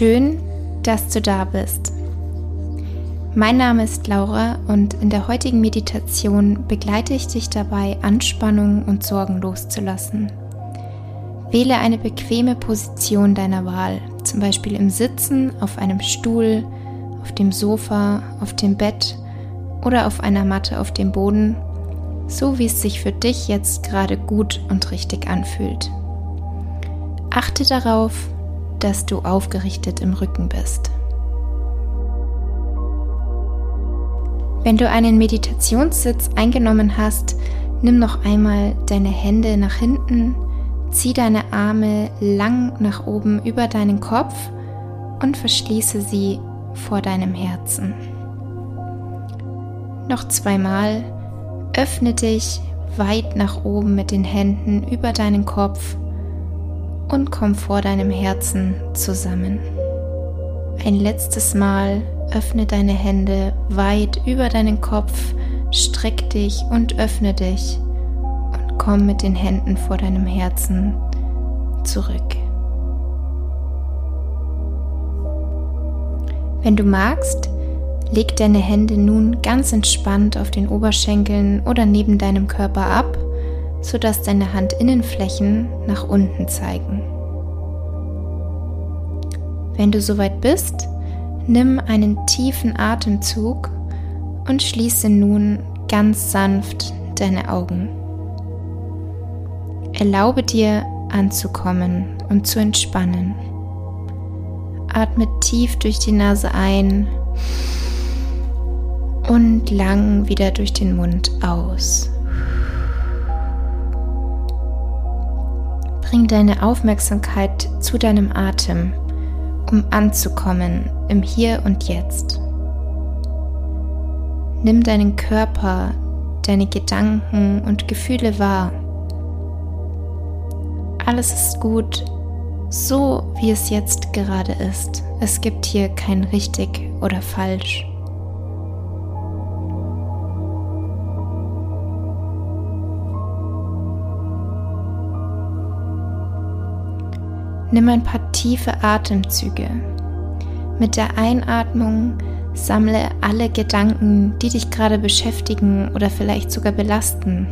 Schön, dass du da bist. Mein Name ist Laura und in der heutigen Meditation begleite ich dich dabei, Anspannung und Sorgen loszulassen. Wähle eine bequeme Position deiner Wahl, zum Beispiel im Sitzen, auf einem Stuhl, auf dem Sofa, auf dem Bett oder auf einer Matte auf dem Boden, so wie es sich für dich jetzt gerade gut und richtig anfühlt. Achte darauf, dass du aufgerichtet im Rücken bist. Wenn du einen Meditationssitz eingenommen hast, nimm noch einmal deine Hände nach hinten, zieh deine Arme lang nach oben über deinen Kopf und verschließe sie vor deinem Herzen. Noch zweimal öffne dich weit nach oben mit den Händen über deinen Kopf und komm vor deinem Herzen zusammen. Ein letztes Mal öffne deine Hände weit über deinen Kopf, streck dich und öffne dich und komm mit den Händen vor deinem Herzen zurück. Wenn du magst, leg deine Hände nun ganz entspannt auf den Oberschenkeln oder neben deinem Körper ab sodass deine Handinnenflächen nach unten zeigen. Wenn du soweit bist, nimm einen tiefen Atemzug und schließe nun ganz sanft deine Augen. Erlaube dir anzukommen und zu entspannen. Atme tief durch die Nase ein und lang wieder durch den Mund aus. Bring deine Aufmerksamkeit zu deinem Atem, um anzukommen im Hier und Jetzt. Nimm deinen Körper, deine Gedanken und Gefühle wahr. Alles ist gut, so wie es jetzt gerade ist. Es gibt hier kein richtig oder falsch. Nimm ein paar tiefe Atemzüge. Mit der Einatmung sammle alle Gedanken, die dich gerade beschäftigen oder vielleicht sogar belasten.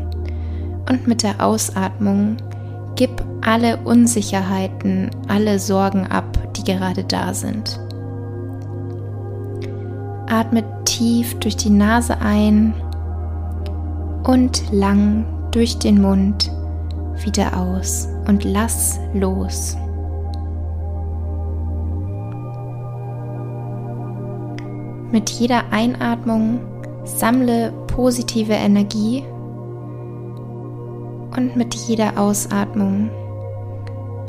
Und mit der Ausatmung gib alle Unsicherheiten, alle Sorgen ab, die gerade da sind. Atme tief durch die Nase ein und lang durch den Mund wieder aus und lass los. Mit jeder Einatmung sammle positive Energie und mit jeder Ausatmung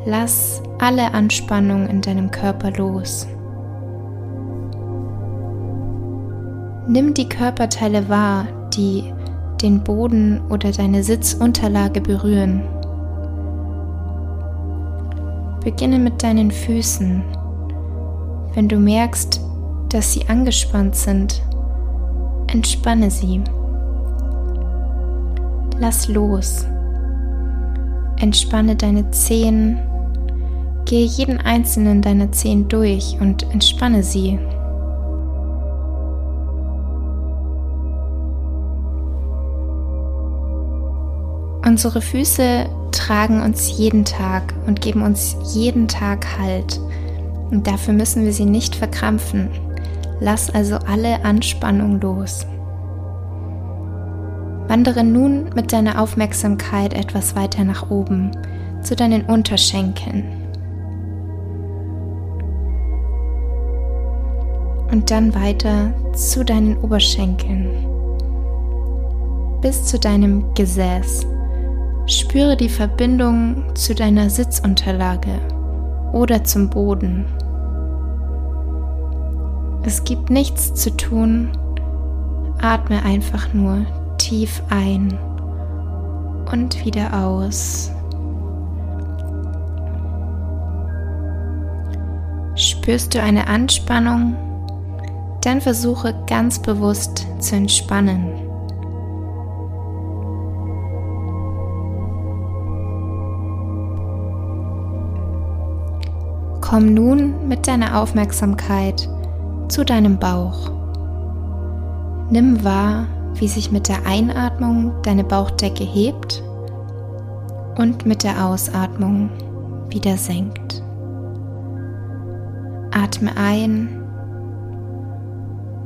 lass alle Anspannung in deinem Körper los. Nimm die Körperteile wahr, die den Boden oder deine Sitzunterlage berühren. Beginne mit deinen Füßen. Wenn du merkst, dass sie angespannt sind, entspanne sie. Lass los. Entspanne deine Zehen. Gehe jeden einzelnen deiner Zehen durch und entspanne sie. Unsere Füße tragen uns jeden Tag und geben uns jeden Tag Halt. Und dafür müssen wir sie nicht verkrampfen. Lass also alle Anspannung los. Wandere nun mit deiner Aufmerksamkeit etwas weiter nach oben zu deinen Unterschenkeln. Und dann weiter zu deinen Oberschenkeln bis zu deinem Gesäß. Spüre die Verbindung zu deiner Sitzunterlage oder zum Boden. Es gibt nichts zu tun. Atme einfach nur tief ein und wieder aus. Spürst du eine Anspannung? Dann versuche ganz bewusst zu entspannen. Komm nun mit deiner Aufmerksamkeit zu deinem Bauch. Nimm wahr, wie sich mit der Einatmung deine Bauchdecke hebt und mit der Ausatmung wieder senkt. Atme ein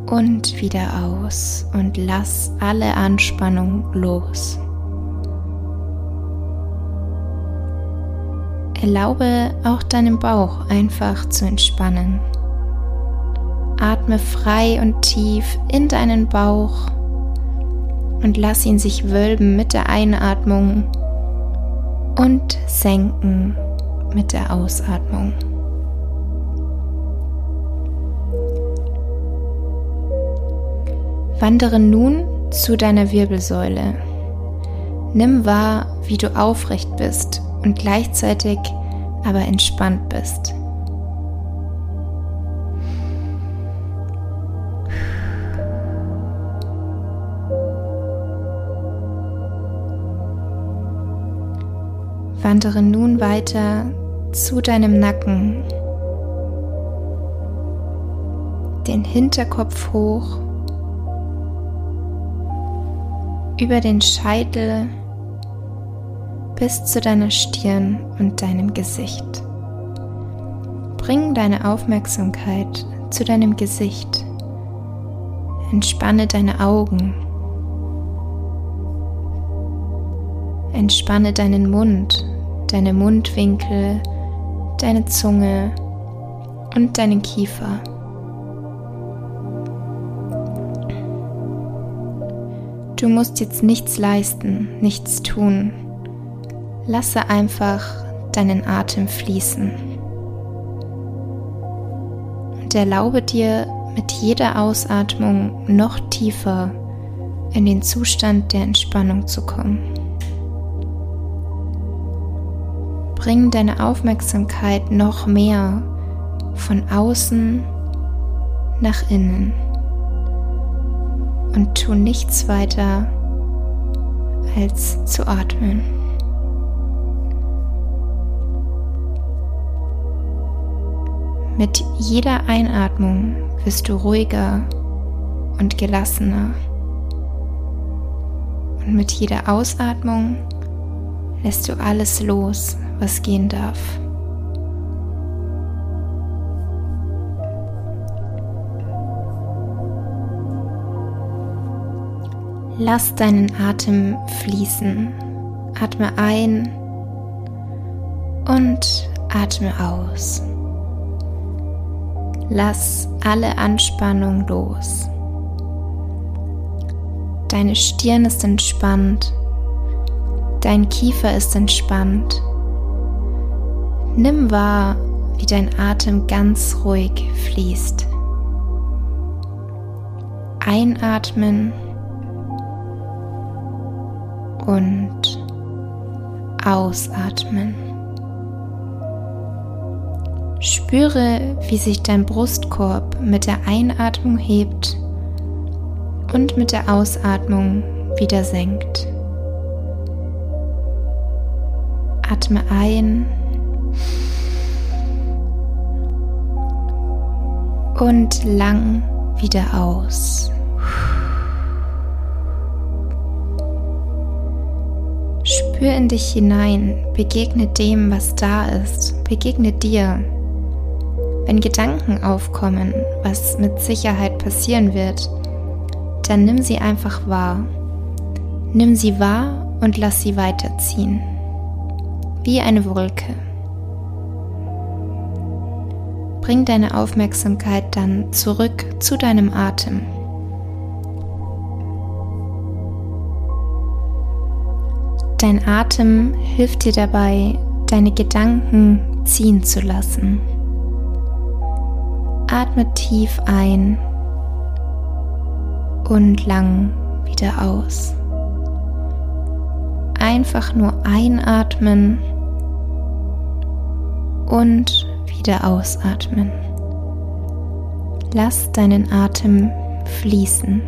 und wieder aus und lass alle Anspannung los. Erlaube auch deinem Bauch einfach zu entspannen. Atme frei und tief in deinen Bauch und lass ihn sich wölben mit der Einatmung und senken mit der Ausatmung. Wandere nun zu deiner Wirbelsäule. Nimm wahr, wie du aufrecht bist und gleichzeitig aber entspannt bist. Wandere nun weiter zu deinem Nacken, den Hinterkopf hoch, über den Scheitel bis zu deiner Stirn und deinem Gesicht. Bring deine Aufmerksamkeit zu deinem Gesicht. Entspanne deine Augen. Entspanne deinen Mund deine Mundwinkel, deine Zunge und deinen Kiefer. Du musst jetzt nichts leisten, nichts tun. Lasse einfach deinen Atem fließen. Und erlaube dir mit jeder Ausatmung noch tiefer in den Zustand der Entspannung zu kommen. Bring deine Aufmerksamkeit noch mehr von außen nach innen und tu nichts weiter als zu atmen. Mit jeder Einatmung wirst du ruhiger und gelassener. Und mit jeder Ausatmung lässt du alles los, was gehen darf. Lass deinen Atem fließen. Atme ein und atme aus. Lass alle Anspannung los. Deine Stirn ist entspannt. Dein Kiefer ist entspannt. Nimm wahr, wie dein Atem ganz ruhig fließt. Einatmen und ausatmen. Spüre, wie sich dein Brustkorb mit der Einatmung hebt und mit der Ausatmung wieder senkt. Atme ein und lang wieder aus. Spür in dich hinein, begegne dem, was da ist, begegne dir. Wenn Gedanken aufkommen, was mit Sicherheit passieren wird, dann nimm sie einfach wahr. Nimm sie wahr und lass sie weiterziehen. Wie eine Wolke. Bring deine Aufmerksamkeit dann zurück zu deinem Atem. Dein Atem hilft dir dabei, deine Gedanken ziehen zu lassen. Atme tief ein und lang wieder aus. Einfach nur einatmen und wieder ausatmen. Lass deinen Atem fließen.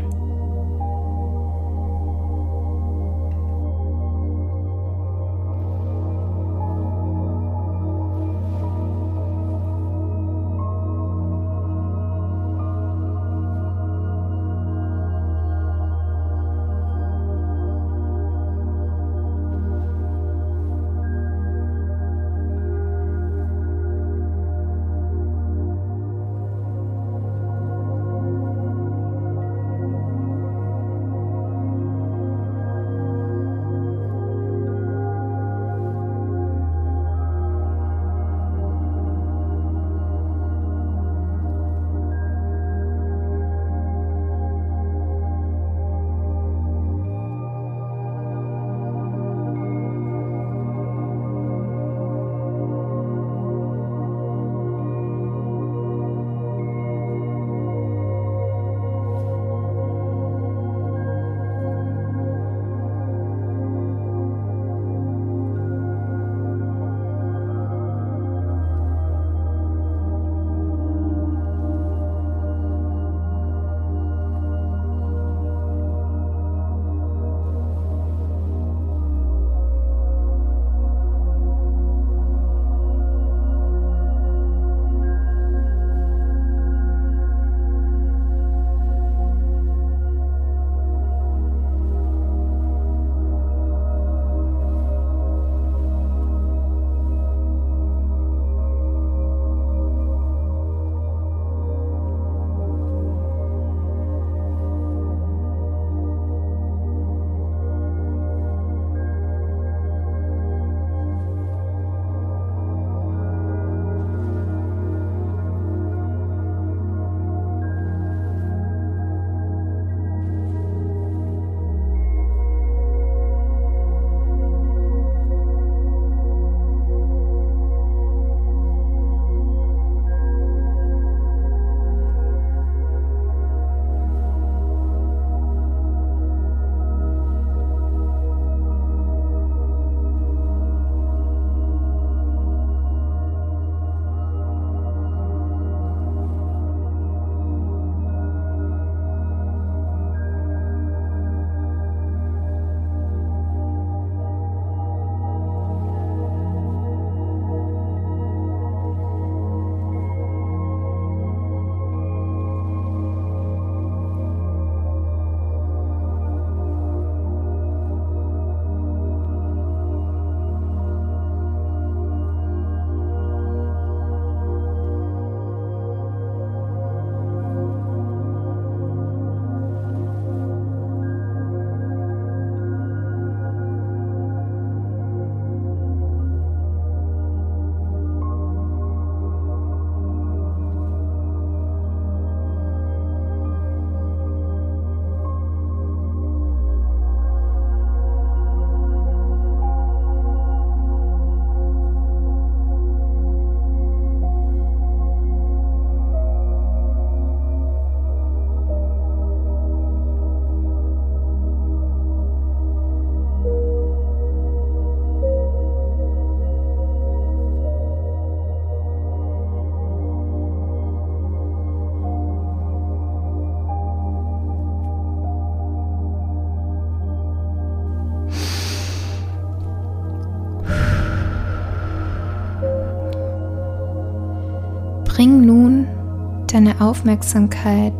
Deine Aufmerksamkeit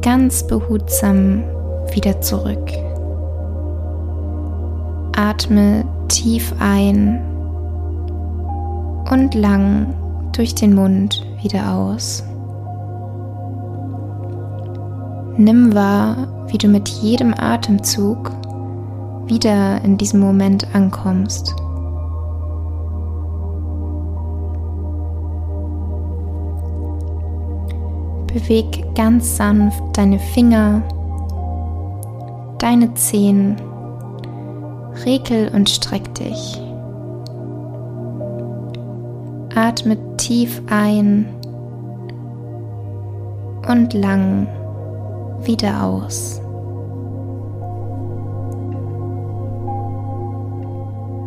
ganz behutsam wieder zurück. Atme tief ein und lang durch den Mund wieder aus. Nimm wahr, wie du mit jedem Atemzug wieder in diesem Moment ankommst. Beweg ganz sanft deine Finger, deine Zehen, regel und streck dich. Atme tief ein und lang wieder aus.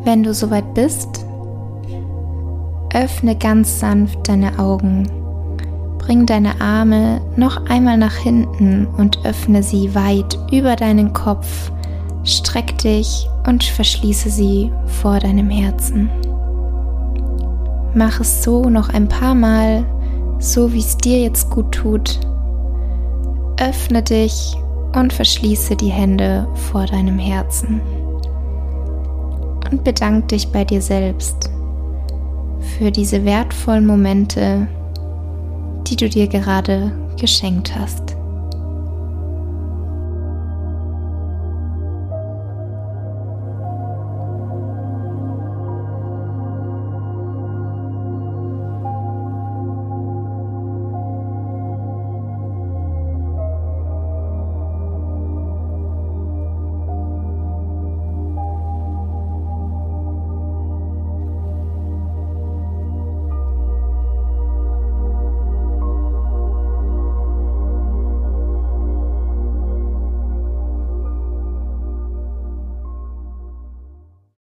Wenn du soweit bist, öffne ganz sanft deine Augen. Bring deine Arme noch einmal nach hinten und öffne sie weit über deinen Kopf. Streck dich und verschließe sie vor deinem Herzen. Mach es so noch ein paar Mal, so wie es dir jetzt gut tut. Öffne dich und verschließe die Hände vor deinem Herzen und bedank dich bei dir selbst für diese wertvollen Momente, die du dir gerade geschenkt hast.